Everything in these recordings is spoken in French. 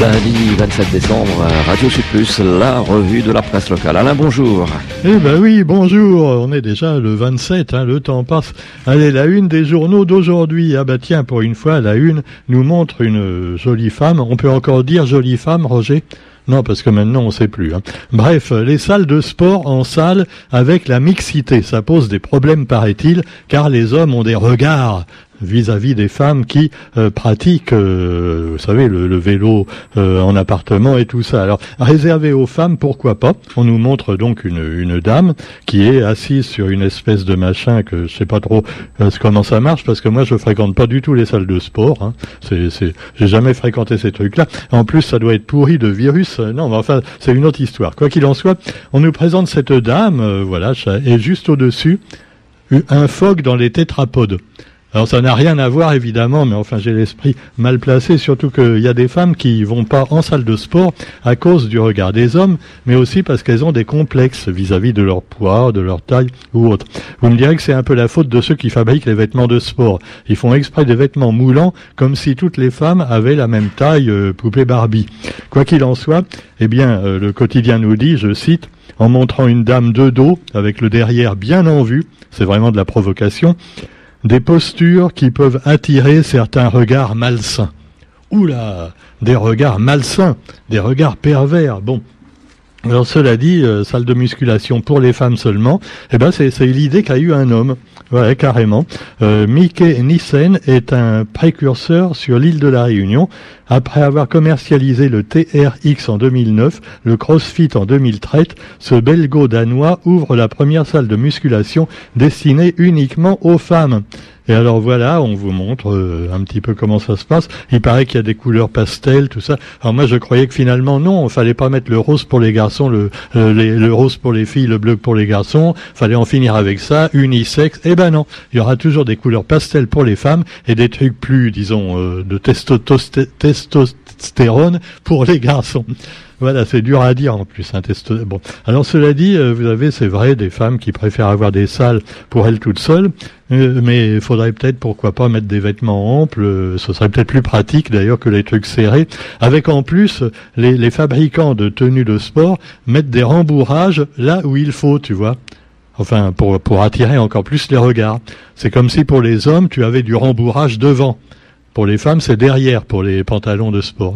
Lundi 27 décembre, Radio Sud Plus, la revue de la presse locale. Alain, bonjour. Eh ben oui, bonjour. On est déjà le 27, hein, le temps passe. Allez, la une des journaux d'aujourd'hui. Ah bah tiens, pour une fois, la une nous montre une jolie femme. On peut encore dire jolie femme, Roger? Non, parce que maintenant on sait plus. Hein. Bref, les salles de sport en salle avec la mixité, ça pose des problèmes, paraît-il, car les hommes ont des regards vis-à-vis des femmes qui euh, pratiquent, euh, vous savez, le, vélo euh, en appartement et tout ça. Alors, réservé aux femmes, pourquoi pas? On nous montre donc une, dame qui est assise sur une espèce de machin que je sais pas trop comment ça marche parce que moi je fréquente pas du tout les salles de sport. Hein. C'est, j'ai jamais fréquenté ces trucs-là. En plus, ça doit être pourri de virus. Non, mais enfin, c'est une autre histoire. Quoi qu'il en soit, on nous présente cette dame, voilà, et juste au-dessus, un phoque dans les tétrapodes. Alors ça n'a rien à voir évidemment, mais enfin j'ai l'esprit mal placé, surtout qu'il y a des femmes qui vont pas en salle de sport à cause du regard des hommes, mais aussi parce qu'elles ont des complexes vis-à-vis de leur poids, de leur taille ou autre. Vous me direz que c'est un peu la faute de ceux qui fabriquent les vêtements de sport. Ils font exprès des vêtements moulants comme si toutes les femmes avaient la même taille euh, poupée Barbie. Quoi qu'il en soit, eh bien euh, le quotidien nous dit, je cite, en montrant une dame de dos avec le derrière bien en vue, c'est vraiment de la provocation, des postures qui peuvent attirer certains regards malsains. Oula, des regards malsains, des regards pervers. Bon, alors cela dit, euh, salle de musculation pour les femmes seulement, eh ben c'est, l'idée qu'a eu un homme, ouais, carrément. Euh, Mickey Nissen est un précurseur sur l'île de la Réunion. Après avoir commercialisé le TRX en 2009, le CrossFit en 2013, ce belgo-danois ouvre la première salle de musculation destinée uniquement aux femmes. Et alors voilà, on vous montre euh, un petit peu comment ça se passe. Il paraît qu'il y a des couleurs pastel, tout ça. Alors moi je croyais que finalement non, il fallait pas mettre le rose pour les garçons, le, euh, le rose pour les filles, le bleu pour les garçons. Fallait en finir avec ça, unisexe. Eh ben non, il y aura toujours des couleurs pastel pour les femmes et des trucs plus, disons, euh, de testostérone pour les garçons. Voilà, c'est dur à dire en plus. Un test... Bon, alors cela dit, euh, vous avez, c'est vrai, des femmes qui préfèrent avoir des salles pour elles toutes seules, euh, mais il faudrait peut-être, pourquoi pas, mettre des vêtements amples. Euh, ce serait peut-être plus pratique d'ailleurs que les trucs serrés. Avec en plus, les, les fabricants de tenues de sport mettent des rembourrages là où il faut, tu vois. Enfin, pour, pour attirer encore plus les regards. C'est comme si pour les hommes, tu avais du rembourrage devant. Pour les femmes, c'est derrière pour les pantalons de sport.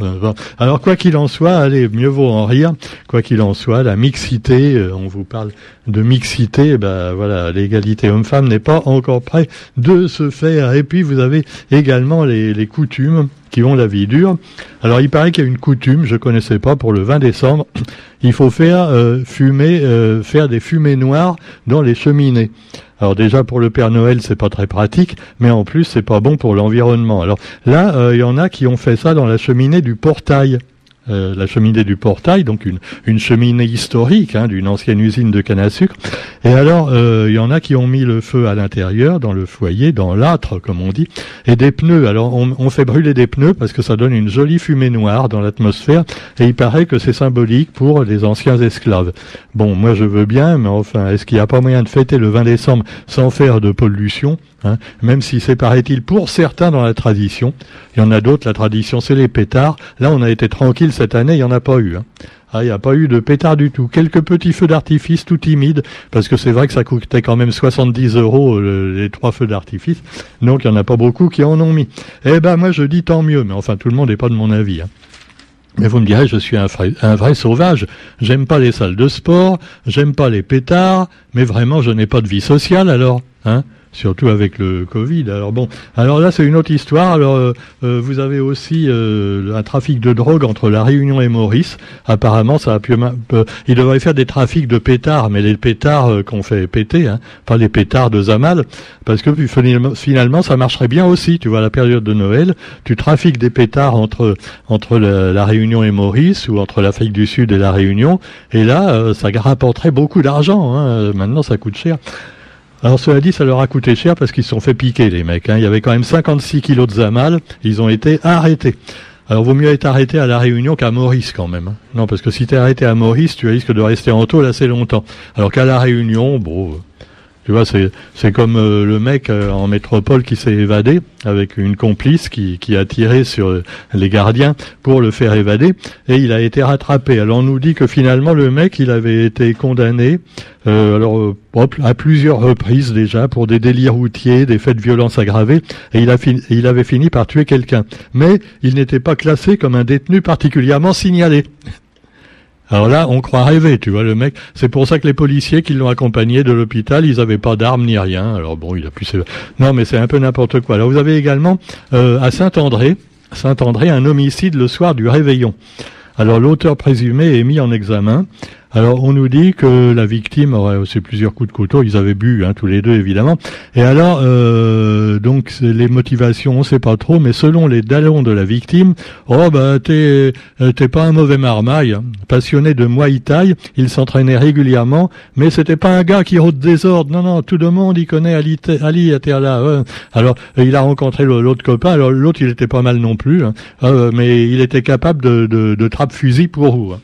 Alors quoi qu'il en soit, allez, mieux vaut en rire. Quoi qu'il en soit, la mixité, euh, on vous parle de mixité, ben voilà, l'égalité homme-femme n'est pas encore près de se faire. Et puis vous avez également les, coutumes qui ont la vie dure. Alors il paraît qu'il y a une coutume, je connaissais pas, pour le 20 décembre, il faut faire euh, fumer, euh, faire des fumées noires dans les cheminées. Alors déjà pour le Père Noël c'est pas très pratique, mais en plus c'est pas bon pour l'environnement. Alors là euh, il y en a qui ont fait ça dans la cheminée du portail. Euh, la cheminée du portail, donc une, une cheminée historique hein, d'une ancienne usine de canne à sucre. Et alors, euh, il y en a qui ont mis le feu à l'intérieur, dans le foyer, dans l'âtre, comme on dit, et des pneus. Alors, on, fait brûler des pneus parce que ça donne une jolie fumée noire dans l'atmosphère, et il paraît que c'est symbolique pour les anciens esclaves. Bon, moi je veux bien, mais enfin, est-ce qu'il n'y a pas moyen de fêter le 20 décembre sans faire de pollution Hein, même si c'est, paraît-il, pour certains dans la tradition. Il y en a d'autres, la tradition c'est les pétards. Là, on a été tranquille cette année, il n'y en a pas eu. Hein. Ah, il n'y a pas eu de pétards du tout. Quelques petits feux d'artifice tout timides, parce que c'est vrai que ça coûtait quand même 70 euros les trois feux d'artifice. Donc il n'y en a pas beaucoup qui en ont mis. Eh ben moi je dis tant mieux, mais enfin tout le monde n'est pas de mon avis. Hein. Mais vous me direz, je suis un vrai, un vrai sauvage. J'aime pas les salles de sport, j'aime pas les pétards, mais vraiment je n'ai pas de vie sociale alors. Hein surtout avec le Covid. Alors bon, alors là c'est une autre histoire. Alors euh, euh, vous avez aussi euh, un trafic de drogue entre la Réunion et Maurice. Apparemment, ça a pu. il devrait faire des trafics de pétards, mais les pétards qu'on fait péter, hein, pas les pétards de Zamal, parce que finalement ça marcherait bien aussi. Tu vois, la période de Noël, tu trafiques des pétards entre entre la, Réunion et Maurice ou entre l'Afrique du Sud et la Réunion, et là ça rapporterait beaucoup d'argent. Hein. Maintenant, ça coûte cher. Alors cela dit, ça leur a coûté cher parce qu'ils se sont fait piquer les mecs. Hein. Il y avait quand même 56 kilos de zamal, ils ont été arrêtés. Alors vaut mieux être arrêté à la Réunion qu'à Maurice quand même. Hein. Non, parce que si tu es arrêté à Maurice, tu risques de rester en taule assez longtemps. Alors qu'à la Réunion, bon, Tu vois, c'est comme euh, le mec euh, en métropole qui s'est évadé avec une complice qui, qui a tiré sur les gardiens pour le faire évader et il a été rattrapé. Alors on nous dit que finalement le mec il avait été condamné euh, alors à plusieurs reprises déjà pour des délits routiers, des faits de violence aggravés et il a fini, il avait fini par tuer quelqu'un. Mais il n'était pas classé comme un détenu particulièrement signalé. Alors là, on croit rêver, tu vois, le mec. C'est pour ça que les policiers qui l'ont accompagné de l'hôpital, ils n'avaient pas d'armes ni rien. Alors bon, il a pu... Non, mais c'est un peu n'importe quoi. Alors vous avez également euh, à Saint-André, Saint-André, un homicide le soir du réveillon. Alors l'auteur présumé est mis en examen. Alors on nous dit que la victime aurait aussi plusieurs coups de couteau, ils avaient bu hein, tous les deux évidemment. Et alors euh, donc les motivations on sait pas trop, mais selon les dallons de la victime, oh bah t'es euh, t'es pas un mauvais marmaille, hein. passionné de Muay il s'entraînait régulièrement, mais c'était pas un gars qui rôde désordre, non non tout le monde il connaît Ali Ali là. Alors il a rencontré l'autre copain, alors l'autre il était pas mal non plus, hein. euh, mais il était capable de de, de trappe fusil pour vous. Hein.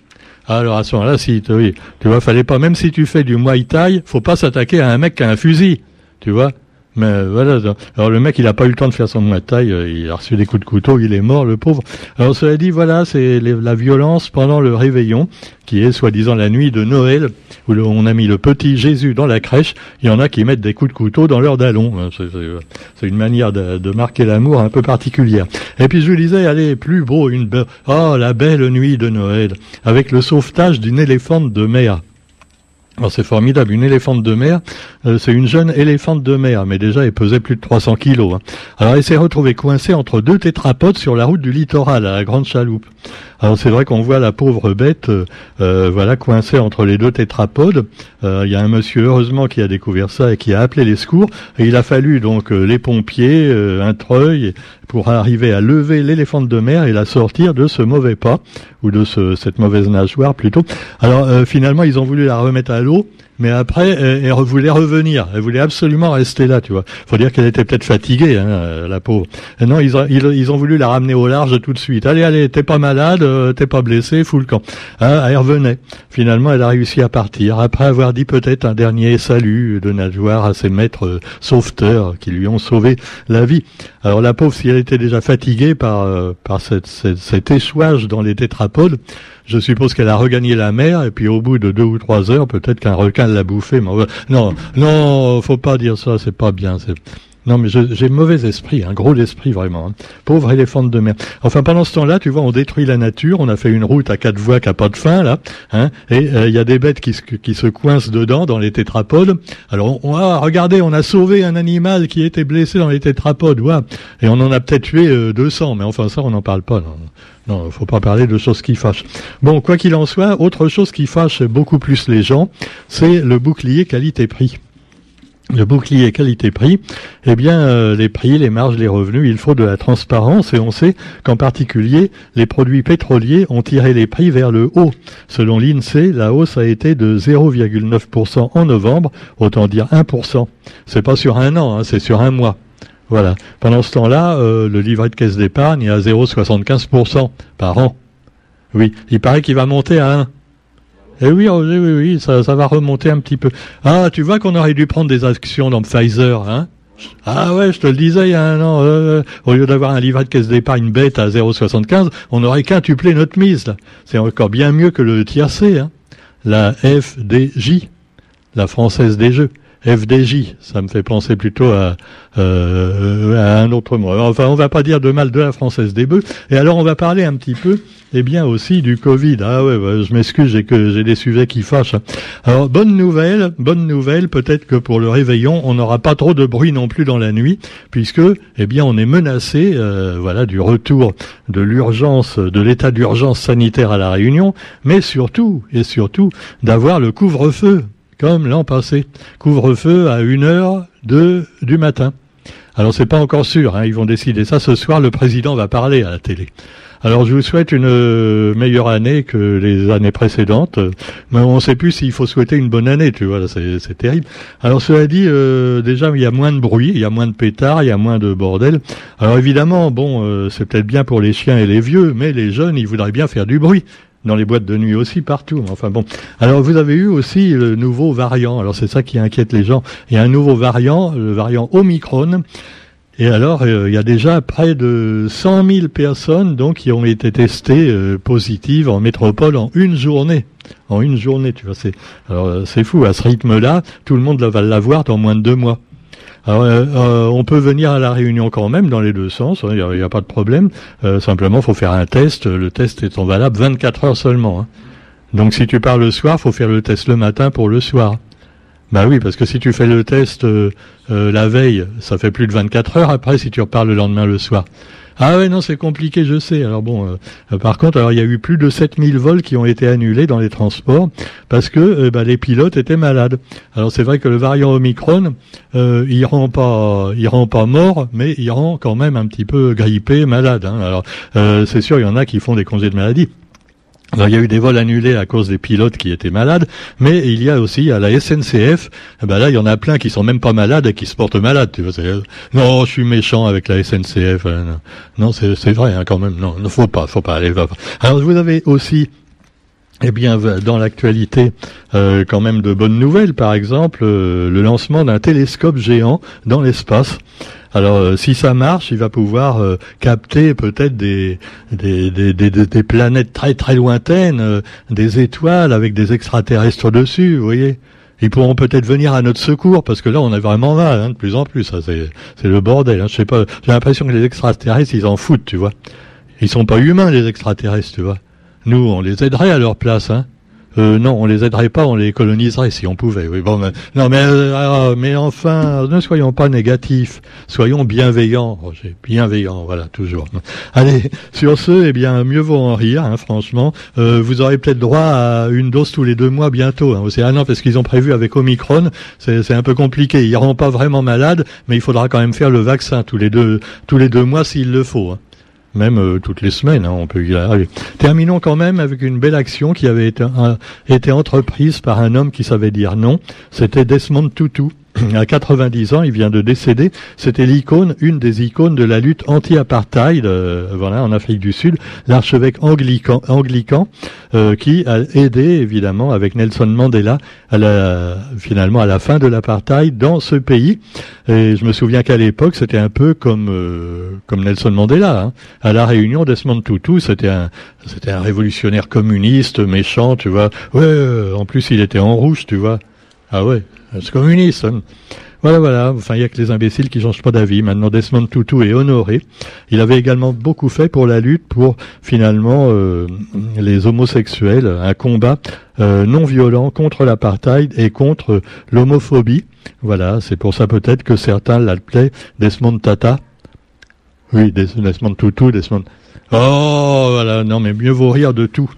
Alors à ce moment-là, si oui, tu vois, fallait pas, même si tu fais du Muay Thai, faut pas s'attaquer à un mec qui a un fusil, tu vois. Mais voilà. Alors le mec, il a pas eu le temps de faire son Thai, euh, il a reçu des coups de couteau, il est mort, le pauvre. Alors cela dit, voilà, c'est la violence pendant le réveillon, qui est soi-disant la nuit de Noël, où on a mis le petit Jésus dans la crèche. Il y en a qui mettent des coups de couteau dans leur dallon. Hein, c'est une manière de, marquer l'amour un peu particulière. Et puis je vous disais, allez, plus beau, une oh la belle nuit de Noël, avec le sauvetage d'une éléphante de mer. Alors c'est formidable, une éléphante de mer, euh, c'est une jeune éléphante de mer, mais déjà elle pesait plus de 300 kilos. Hein. Alors elle s'est retrouvée coincée entre deux tétrapodes sur la route du littoral, à la Grande Chaloupe. Alors c'est vrai qu'on voit la pauvre bête, euh, euh, voilà, coincée entre les deux tétrapodes. Il y a un monsieur heureusement qui a découvert ça et qui a appelé les secours. Et il a fallu donc les pompiers, un treuil, pour arriver à lever l'éléphante de mer et la sortir de ce mauvais pas ou de ce, cette mauvaise nageoire plutôt. Alors finalement ils ont voulu la remettre à l'eau mais après, elle, voulait revenir. Elle voulait absolument rester là, tu vois. Faut dire qu'elle était peut-être fatiguée, hein, euh, la pauvre. non, ils ont, ils, ont voulu la ramener au large tout de suite. Allez, allez, t'es pas malade, euh, t'es pas blessé, fous le camp. Hein, elle revenait. Finalement, elle a réussi à partir. Après avoir dit peut-être un dernier salut de nageoire à ses maîtres euh, sauveteurs qui lui ont sauvé la vie. Alors la pauvre, si elle était déjà fatiguée par, par cette, cet échouage dans les tétrapodes, je suppose qu'elle a regagné la mer et puis au bout de deux ou trois heures, peut-être qu'un requin l'a bouffé. Mais non, non, faut pas dire ça, c'est pas bien. Non, mais j'ai mauvais esprit, un gros esprit vraiment. Hein. Pauvre éléphant de mer. Enfin, pendant ce temps-là, tu vois, on détruit la nature. On a fait une route à quatre voies qui a pas de fin là, hein, et euh, il y a des bêtes qui se, qui se coincent dedans dans les tétrapodes. Alors, on, ah, regardez, on a sauvé un animal qui était blessé dans les tétrapodes, ouais, et on en a peut-être tué 200. Euh, mais enfin, ça, on n'en parle pas. Non. Non, faut pas parler de choses qui fâchent. Bon, quoi qu'il en soit, autre chose qui fâche beaucoup plus les gens, c'est le bouclier qualité-prix. Le bouclier qualité-prix, eh bien, euh, les prix, les marges, les revenus, il faut de la transparence et on sait qu'en particulier, les produits pétroliers ont tiré les prix vers le haut. Selon l'INSEE, la hausse a été de 0,9% en novembre, autant dire 1%. C'est pas sur un an, hein, c'est sur un mois. Voilà. Pendant ce temps-là, euh, le livret de caisse d'épargne est à 0,75% par an. Oui, il paraît qu'il va monter à 1. Eh oui, oh, oui, oui, oui, ça, va remonter un petit peu. Ah, tu vois qu'on aurait dû prendre des actions dans Pfizer, hein? Ah ouais, je te le disais il y a un an, euh, au lieu d'avoir un livret de caisse d'épargne bête à 0,75, on aurait quintuplé notre mise. C'est encore bien mieux que le tiercé, hein. la FDJ, la Française des Jeux. FDJ, ça me fait penser plutôt à, euh, à un autre mot. Enfin, on va pas dire de mal de la française des bœufs. Et alors, on va parler un petit peu, eh bien, aussi du Covid. Ah ouais, je m'excuse, j'ai que j'ai des sujets qui fâchent. Alors, bonne nouvelle, bonne nouvelle. Peut-être que pour le réveillon, on n'aura pas trop de bruit non plus dans la nuit, puisque, eh bien, on est menacé, euh, voilà, du retour de l'urgence, de l'état d'urgence sanitaire à la Réunion, mais surtout et surtout d'avoir le couvre-feu comme l'an passé. Couvre-feu à une heure de, du matin. Alors c'est pas encore sûr, hein, ils vont décider ça ce soir. Le président va parler à la télé. Alors je vous souhaite une euh, meilleure année que les années précédentes, mais on ne sait plus s'il faut souhaiter une bonne année, tu vois, c'est terrible. Alors cela dit, euh, déjà il y a moins de bruit, il y a moins de pétards, il y a moins de bordel. Alors évidemment, bon, euh, c'est peut-être bien pour les chiens et les vieux, mais les jeunes, ils voudraient bien faire du bruit. Dans les boîtes de nuit aussi, partout. Enfin bon. Alors vous avez eu aussi le nouveau variant. Alors c'est ça qui inquiète les gens. Il y a un nouveau variant, le variant Omicron. Et alors, euh, il y a déjà près de 100 000 personnes donc qui ont été testées euh, positives en métropole en une journée. En une journée, tu vois. C'est alors euh, c'est fou. À ce rythme-là, tout le monde va l'avoir dans moins de deux mois. Alors, on peut venir à la réunion quand même dans les deux sens, hein, il n'y a, pas de problème. simplement, faut faire un test. Le test étant valable 24 heures seulement. Hein. Donc, si tu pars le soir, faut faire le test le matin pour le soir. Bah oui, parce que si tu fais le test euh, euh, la veille, ça fait plus de 24 heures après si tu repars le lendemain le soir. Ah ouais, non, c'est compliqué, je sais. Alors bon, euh, par contre, alors il y a eu plus de 7000 vols qui ont été annulés dans les transports parce que bah, les pilotes étaient malades. Alors c'est vrai que le variant Omicron, il rend pas, il rend pas mort, mais il rend quand même un petit peu grippé, malade. Hein. Alors c'est sûr, il y en a qui font des congés de maladie. Alors, il y a eu des vols annulés à cause des pilotes qui étaient malades, mais il y a aussi à la SNCF, eh ben là il y en a plein qui sont même pas malades et qui se portent malades. Tu vois, non, je suis méchant avec la SNCF. Hein, non, c'est vrai hein, quand même. Non, ne faut pas, faut pas aller. Va Alors vous avez aussi eh bien, dans l'actualité, euh, quand même de bonnes nouvelles. Par exemple, euh, le lancement d'un télescope géant dans l'espace. Alors, euh, si ça marche, il va pouvoir euh, capter peut-être des des, des, des, planètes très très lointaines, euh, des étoiles avec des extraterrestres dessus, vous voyez. Ils pourront peut-être venir à notre secours parce que là, on a vraiment mal, hein, de plus en plus. c'est c'est le bordel. Hein. Je sais pas. J'ai l'impression que les extraterrestres, ils en foutent, tu vois. Ils sont pas humains, les extraterrestres, tu vois. Nous, on les aiderait à leur place, hein. Euh, non, on les aiderait pas, on les coloniserait si on pouvait. Oui, bon, mais, non, mais euh, mais enfin, ne soyons pas négatifs, soyons bienveillants. Roger, bienveillants, voilà, toujours. Allez, sur ce, eh bien, mieux vaut en rire, hein, franchement. Euh, vous aurez peut-être droit à une dose tous les deux mois bientôt. Hein. C'est un an parce qu'ils ont prévu avec Omicron, c'est un peu compliqué. Ils rend pas vraiment malade, mais il faudra quand même faire le vaccin tous les deux tous les deux mois s'il le faut. Hein même euh, toutes les semaines, hein, on peut y arriver. Terminons quand même avec une belle action qui avait été, été entreprise par un homme qui savait dire non. C'était Desmond Tutu à 90 ans, il vient de décéder. C'était l'icône, une des icônes de la lutte anti-apartheid, euh, voilà, en Afrique du Sud, l'archevêque anglican, anglican euh, qui a aidé évidemment avec Nelson Mandela à la, finalement à la fin de l'apartheid dans ce pays. Et je me souviens qu'à l'époque, c'était un peu comme euh, comme Nelson Mandela. Hein. À la Réunion, Desmond Tutu, c'était un c'était un révolutionnaire communiste méchant, tu vois. Ouais, en plus il était en rouge, tu vois. Ah ouais, c'est. Voilà, voilà. Enfin, il n'y a que les imbéciles qui changent pas d'avis. Maintenant, Desmond Tutu est honoré. Il avait également beaucoup fait pour la lutte pour finalement euh, les homosexuels, un combat euh, non violent contre l'apartheid et contre l'homophobie. Voilà, c'est pour ça peut-être que certains l'appelaient Desmond Tata. Oui, Desmond Tutu, Desmond. Oh, voilà. Non, mais mieux vaut rire de tout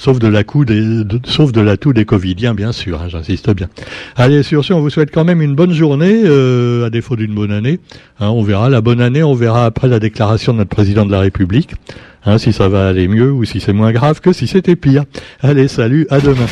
sauf de la coup des, sauf de la toux des Covidiens, bien sûr, hein, j'insiste bien. Allez, sur ce, on vous souhaite quand même une bonne journée, euh, à défaut d'une bonne année. Hein, on verra la bonne année, on verra après la déclaration de notre président de la République, hein, si ça va aller mieux ou si c'est moins grave que si c'était pire. Allez, salut, à demain.